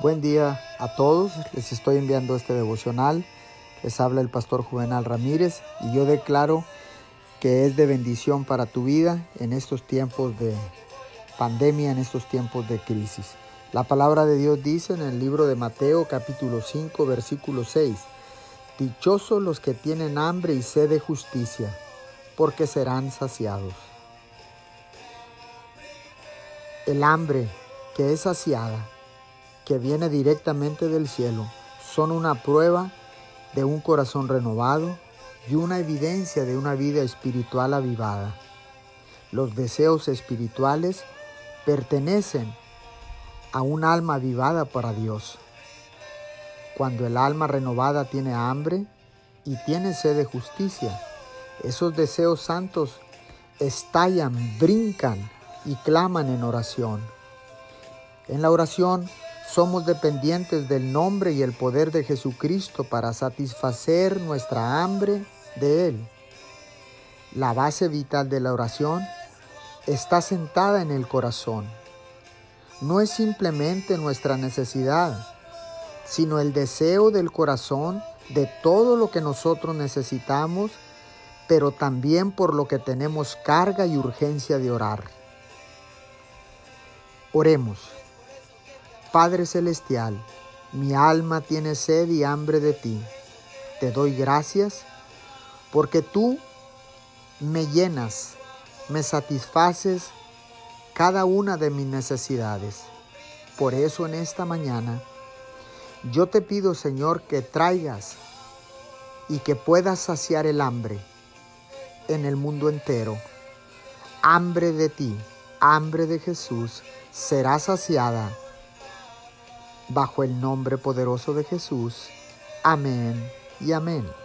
Buen día a todos, les estoy enviando este devocional. Les habla el pastor Juvenal Ramírez y yo declaro que es de bendición para tu vida en estos tiempos de pandemia, en estos tiempos de crisis. La palabra de Dios dice en el libro de Mateo capítulo 5 versículo 6, Dichosos los que tienen hambre y sed de justicia, porque serán saciados. El hambre que es saciada que viene directamente del cielo son una prueba de un corazón renovado y una evidencia de una vida espiritual avivada. Los deseos espirituales pertenecen a un alma avivada para Dios. Cuando el alma renovada tiene hambre y tiene sed de justicia, esos deseos santos estallan, brincan y claman en oración. En la oración somos dependientes del nombre y el poder de Jesucristo para satisfacer nuestra hambre de Él. La base vital de la oración está sentada en el corazón. No es simplemente nuestra necesidad, sino el deseo del corazón de todo lo que nosotros necesitamos, pero también por lo que tenemos carga y urgencia de orar. Oremos. Padre Celestial, mi alma tiene sed y hambre de ti. Te doy gracias porque tú me llenas, me satisfaces cada una de mis necesidades. Por eso en esta mañana yo te pido, Señor, que traigas y que puedas saciar el hambre en el mundo entero. Hambre de ti, hambre de Jesús, será saciada bajo el nombre poderoso de Jesús. Amén y amén.